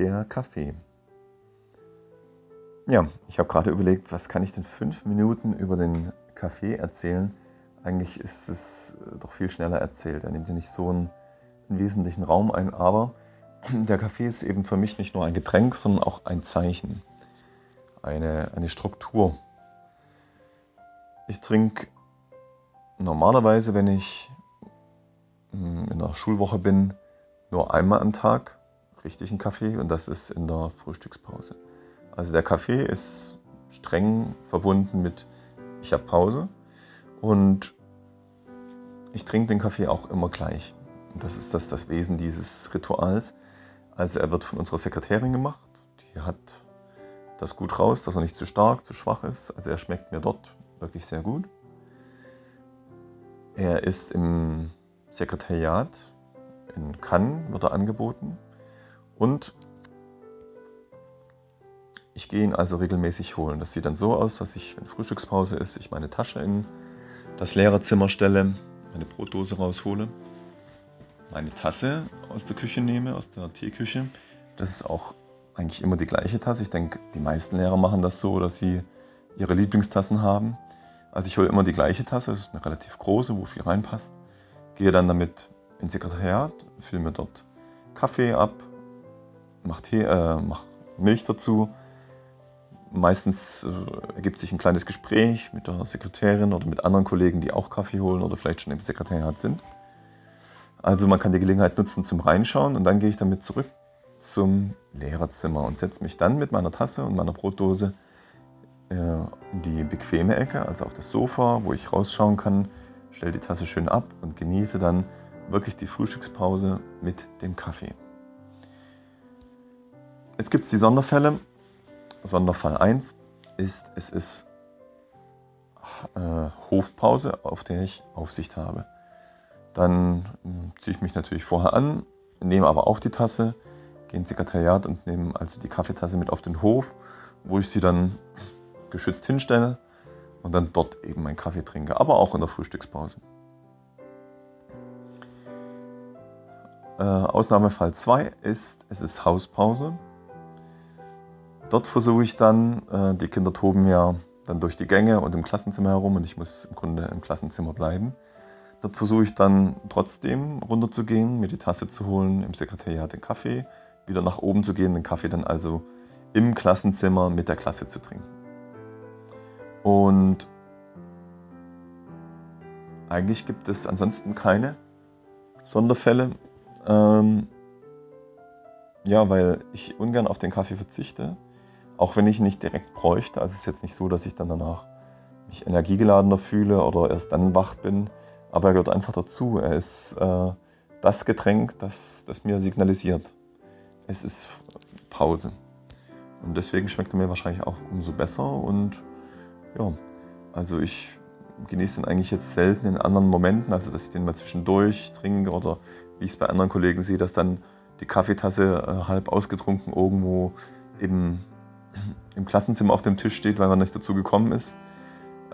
Der Kaffee. Ja, ich habe gerade überlegt, was kann ich denn fünf Minuten über den Kaffee erzählen? Eigentlich ist es äh, doch viel schneller erzählt. Er nimmt ja nicht so einen, einen wesentlichen Raum ein, aber der Kaffee ist eben für mich nicht nur ein Getränk, sondern auch ein Zeichen, eine, eine Struktur. Ich trinke normalerweise, wenn ich hm, in der Schulwoche bin, nur einmal am Tag richtigen Kaffee und das ist in der Frühstückspause. Also der Kaffee ist streng verbunden mit ich habe Pause und ich trinke den Kaffee auch immer gleich. Und das ist das, das Wesen dieses Rituals. Also er wird von unserer Sekretärin gemacht. Die hat das gut raus, dass er nicht zu stark, zu schwach ist. Also er schmeckt mir dort wirklich sehr gut. Er ist im Sekretariat in Cannes, wird er angeboten. Und ich gehe ihn also regelmäßig holen. Das sieht dann so aus, dass ich, wenn Frühstückspause ist, ich meine Tasche in das Lehrerzimmer stelle, meine Brotdose raushole, meine Tasse aus der Küche nehme, aus der Teeküche. Das ist auch eigentlich immer die gleiche Tasse. Ich denke, die meisten Lehrer machen das so, dass sie ihre Lieblingstassen haben. Also ich hole immer die gleiche Tasse, das ist eine relativ große, wo viel reinpasst. Gehe dann damit ins Sekretariat, fülle mir dort Kaffee ab, mach, Tee, äh, mach Milch dazu. Meistens äh, ergibt sich ein kleines Gespräch mit der Sekretärin oder mit anderen Kollegen, die auch Kaffee holen oder vielleicht schon im Sekretariat sind. Also man kann die Gelegenheit nutzen zum Reinschauen und dann gehe ich damit zurück zum Lehrerzimmer und setze mich dann mit meiner Tasse und meiner Brotdose äh, in die bequeme Ecke, also auf das Sofa, wo ich rausschauen kann, stelle die Tasse schön ab und genieße dann wirklich die Frühstückspause mit dem Kaffee. Jetzt gibt es die Sonderfälle. Sonderfall 1 ist, es ist äh, Hofpause, auf der ich Aufsicht habe. Dann äh, ziehe ich mich natürlich vorher an, nehme aber auch die Tasse, gehe ins Sekretariat und nehme also die Kaffeetasse mit auf den Hof, wo ich sie dann geschützt hinstelle und dann dort eben meinen Kaffee trinke, aber auch in der Frühstückspause. Äh, Ausnahmefall 2 ist, es ist Hauspause. Dort versuche ich dann, äh, die Kinder toben ja dann durch die Gänge und im Klassenzimmer herum und ich muss im Grunde im Klassenzimmer bleiben. Dort versuche ich dann trotzdem runterzugehen, mir die Tasse zu holen, im Sekretariat den Kaffee, wieder nach oben zu gehen, den Kaffee dann also im Klassenzimmer mit der Klasse zu trinken. Und eigentlich gibt es ansonsten keine Sonderfälle. Ähm, ja, weil ich ungern auf den Kaffee verzichte. Auch wenn ich nicht direkt bräuchte, also es ist jetzt nicht so, dass ich dann danach mich energiegeladener fühle oder erst dann wach bin, aber er gehört einfach dazu. Er ist äh, das Getränk, das, das mir signalisiert, es ist Pause. Und deswegen schmeckt er mir wahrscheinlich auch umso besser und ja, also ich genieße den eigentlich jetzt selten in anderen Momenten, also dass ich den mal zwischendurch trinke oder wie ich es bei anderen Kollegen sehe, dass dann die Kaffeetasse äh, halb ausgetrunken irgendwo im im Klassenzimmer auf dem Tisch steht, weil man nicht dazu gekommen ist,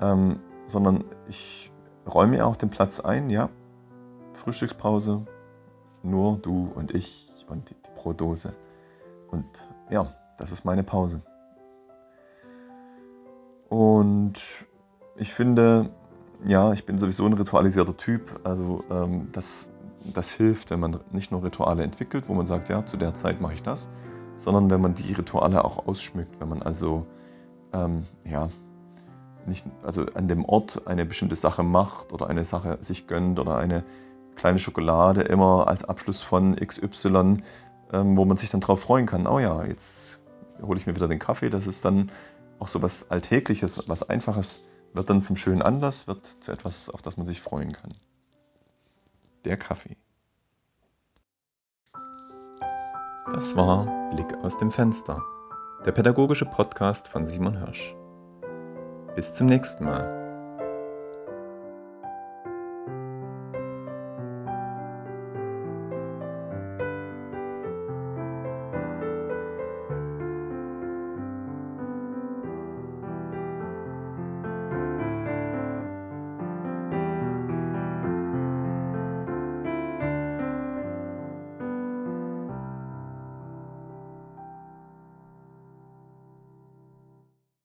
ähm, sondern ich räume auch den Platz ein, ja. Frühstückspause, nur du und ich und die, die Brotdose. Und ja, das ist meine Pause. Und ich finde, ja, ich bin sowieso ein ritualisierter Typ. Also ähm, das, das hilft, wenn man nicht nur Rituale entwickelt, wo man sagt, ja, zu der Zeit mache ich das, sondern wenn man die Rituale auch ausschmückt, wenn man also ähm, ja, nicht, also an dem Ort eine bestimmte Sache macht oder eine Sache sich gönnt oder eine kleine Schokolade immer als Abschluss von XY, ähm, wo man sich dann darauf freuen kann, oh ja, jetzt hole ich mir wieder den Kaffee, das ist dann auch so was Alltägliches, was Einfaches, wird dann zum schönen Anlass, wird zu etwas, auf das man sich freuen kann. Der Kaffee. Das war Blick aus dem Fenster, der pädagogische Podcast von Simon Hirsch. Bis zum nächsten Mal.